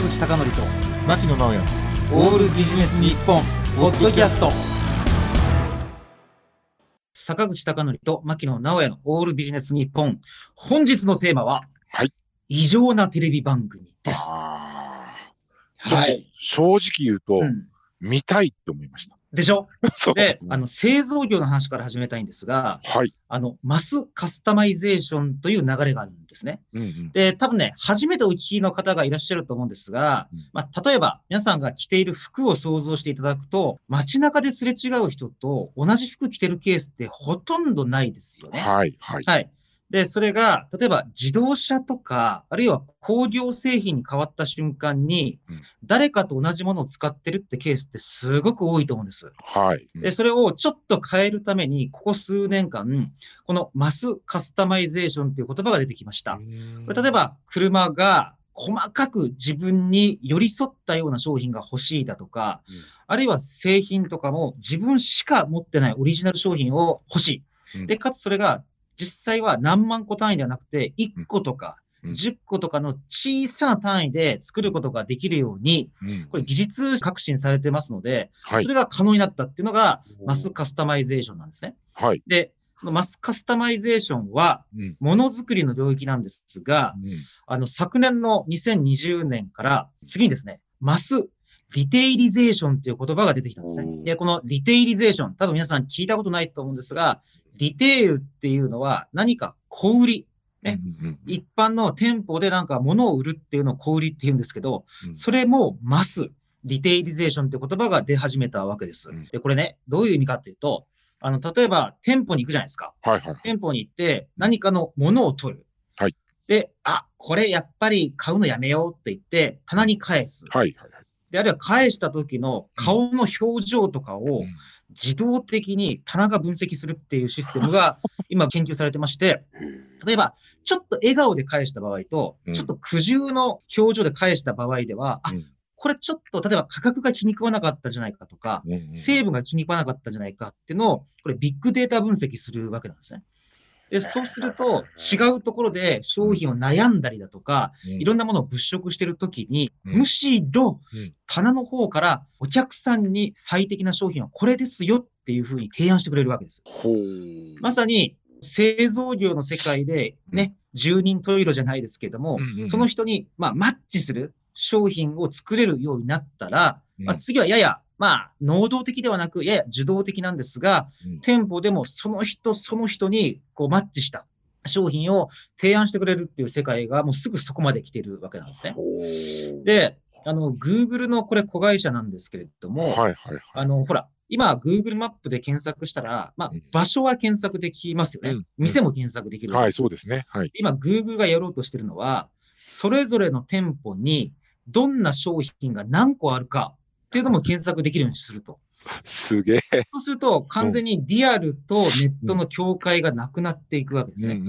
坂口孝則と牧野直哉。オールビジネス日本ポッドキャスト。坂口孝則と牧野直哉のオールビジネス日本。本日のテーマは、はい、異常なテレビ番組です。あはい、正直言うと、うん、見たいって思いました。でしょ？であの製造業の話から始めたいんですがはい。あのマスカスタマイゼーションという流れがあるんですねうんうん。で、多分ね、初めてお聞きの方がいらっしゃると思うんですが、うんまあ、例えば皆さんが着ている服を想像していただくと、街中ですれ違う人と同じ服着てるケースってほとんどないですよね。はい。はい。はい。で、それが、例えば自動車とか、あるいは工業製品に変わった瞬間にうん、誰かと同じものを使ってるってケースってすごく多いと思うんです。はい。うんで、それをちょっと変えるために、ここ数年間、このマスカスタマイゼーションっていう言葉が出てきました。これ例えば車が細かく自分に寄り添ったような商品が欲しいだとか、うんあるいは製品とかも自分しか持ってないオリジナル商品を欲しい。うんで、かつそれが実際は何万個単位ではなくて1個とかうん10個とかの小さな単位で作ることができるように、うんこれ技術革新されてますので、はいそれが可能になったっていうのがマスカスタマイゼーションなんですね。はい。で、そのマスカスタマイゼーションはうん。ものづくりの領域なんですが、うんあの、昨年の2020年から次にですね、マスリテイリゼーションという言葉が出てきたんです。ねで、このリテイリゼーション、多分皆さん聞いたことないと思うんですが、リテールっていうのは何か小売り、ねうんうんうん一般の店舗でなんか物を売るっていうのを小売りって言うんですけど、うんそれもマス、リテイリゼーションって言葉が出始めたわけですうん。で、これね、どういう意味かっていうと、あの、例えば店舗に行くじゃないですか。はい。はい。店舗に行って何かのものを取る。はい。で、あ、これやっぱり買うのやめようって言って棚に返す。はい。はい。で、あるいは返した時の顔の表情とかを自動的に棚が分析するっていうシステムが 今研究されてまして、例えば、ちょっと笑顔で返した場合とう、ん。ちょっと苦渋の表情で返した場合では、あうん、これちょっと、例えば価格が気に食わなかったんじゃないかとか、成分が気に食わなかったんじゃないかっていうのを、これビッグデータ分析するわけなんですね。で、そうすると、違うところで商品を悩んだりだとか、いろんなものを物色してるときに、うん。むしろうん。棚の方からお客さんに最適な商品はこれですよっていうふうに提案してくれるわけです。まさに製造業の世界でね、十人十色じゃないですけども、うんうんうん。その人に、まあ、マッチする商品を作れるようになったら、うん。まあ、次はやや、まあ、能動的ではなく、やや受動的なんですが、うん店舗でもその人その人にこうマッチした商品を提案してくれるっていう世界がもうすぐそこまで来てるわけなんですね。で、あの、Google のこれ子会社なんですけれども、はい。はい。はい。あの、ほら、今 Google マップで検索したら、まあうん、場所は検索できますよね。うん店も検索できる。はい。そうですね。はい。今 Google がやろうとしてるのは、それぞれの店舗にどんな商品が何個あるかっていうのも検索できるようにすると。すげえ。そうすると、完全にリアルとネットの境界がなくなっていくわけですね。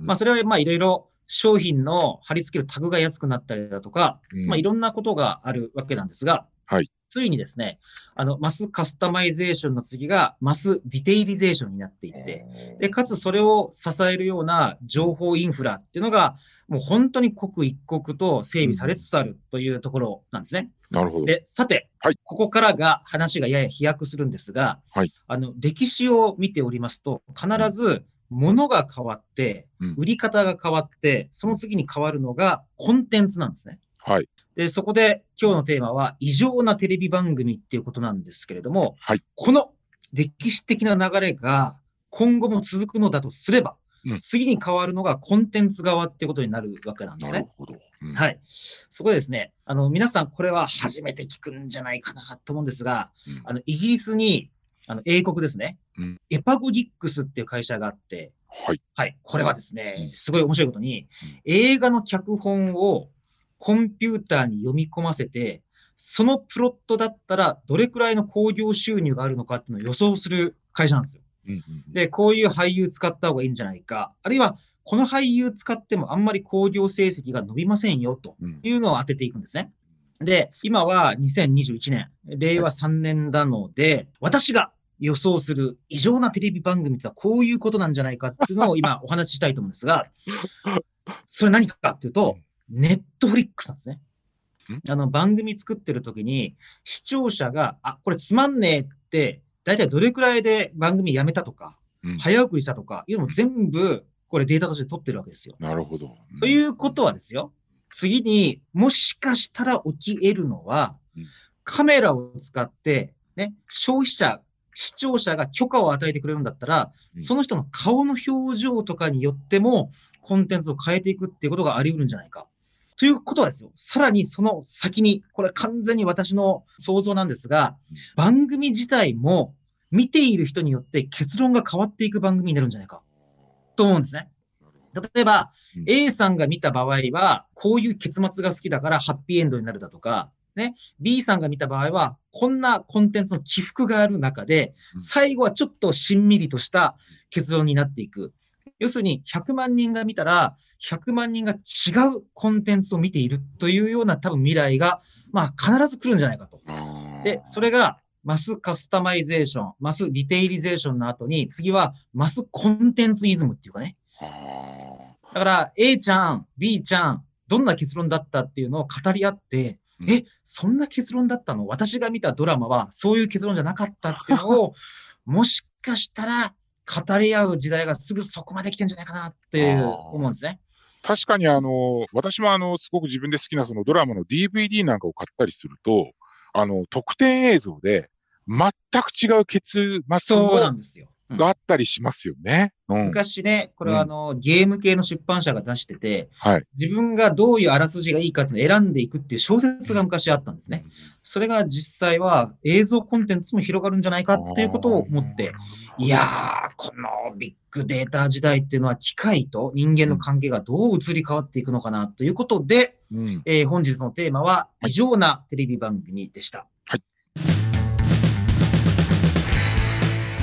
まあ、それはまあ、いろいろ商品の貼り付けるタグが安くなったりだとか、うんまあ、いろんなことがあるわけなんですが、はいついにですね、あの、マスカスタマイゼーションの次がマスリテイリゼーションになっていって、で、かつそれを支えるような情報インフラっていうのが、もう本当に刻一刻と整備されつつあるというところなんですね。なるほど。で、さて、はいここからが話がやや飛躍するんですが、はいあの、歴史を見ておりますと、必ず物が変わってうん、売り方が変わって、その次に変わるのがコンテンツなんですね。はい。で、そこで今日のテーマは異常なテレビ番組っていうことなんですけれども、はいこの歴史的な流れが今後も続くのだとすれば、うん次に変わるのがコンテンツ側っていうことになるわけなんですねなる。ほど。うんはい。そこでですね、あの、皆さんこれは初めて聞くんじゃないかなと思うんですが、うんあの、イギリスに、あの、英国ですね、うんエパゴギックスっていう会社があって、はい。はい。これはですねう、んすごい面白いことにうん、映画の脚本をコンピューターに読み込ませて、そのプロットだったらどれくらいの興行収入があるのかっていうのを予想する会社なんですよ。で、こういう俳優使った方がいいんじゃないか。あるいは、この俳優使ってもあんまり興行成績が伸びませんよとうん。いうのを当てていくんですね。で、今は2021年、令和3年なので、私が予想する異常なテレビ番組とはこういうことなんじゃないかっていうのを今お話ししたいと思うんですが、それ何かっていうと、ネットフリックスなんですね。あの番組作ってる時に視聴者が、あ、これつまんねえって、大体どれくらいで番組やめたとか、うん。早送りしたとか、いうのも全部これデータとして取ってるわけですよ。なるほど。ということはですよ、次にもしかしたら起き得るのはうん、カメラを使って、ね、消費者、視聴者が許可を与えてくれるんだったら、うんその人の顔の表情とかによっても、コンテンツを変えていくっていうことがあり得るんじゃないか。ということはですよ、さらにその先に、これ完全に私の想像なんですが、番組自体も見ている人によって結論が変わっていく番組になるんじゃないか。と思うんですね。例えばうん、A さんが見た場合は、こういう結末が好きだからハッピーエンドになるだとか、ね、B さんが見た場合は、こんなコンテンツの起伏がある中で、うん最後はちょっとしんみりとした結論になっていく。要するに、100万人が見たら、100万人が違うコンテンツを見ているというような多分未来が、まあ必ず来るんじゃないかと。で、それが、マスカスタマイゼーション、マスリテイリゼーションの後に、次はマスコンテンツイズムっていうかね。あだから、A ちゃん、B ちゃん、どんな結論だったっていうのを語り合って、うんえ、そんな結論だったの？私が見たドラマはそういう結論じゃなかったっていうのを、もしかしたら語り合う時代がすぐそこまで来てんじゃないかなって思うんですね。ー確かにあの、私もあの、すごく自分で好きなそのドラマの DVD なんかを買ったりすると、あの、特典映像で全く違う結末があったりしますよね。うん。昔ね、これはあの、ゲーム系の出版社が出してて、はい。自分がどういうあらすじがいいかっていうのを選んでいくっていう小説が昔あったんですね。それが実際は映像コンテンツも広がるんじゃないかっていうことを思って、いやー、このビッグデータ時代っていうのは機械と人間の関係がどう移り変わっていくのかなということで、うん。えー本日のテーマは異常なテレビ番組でした。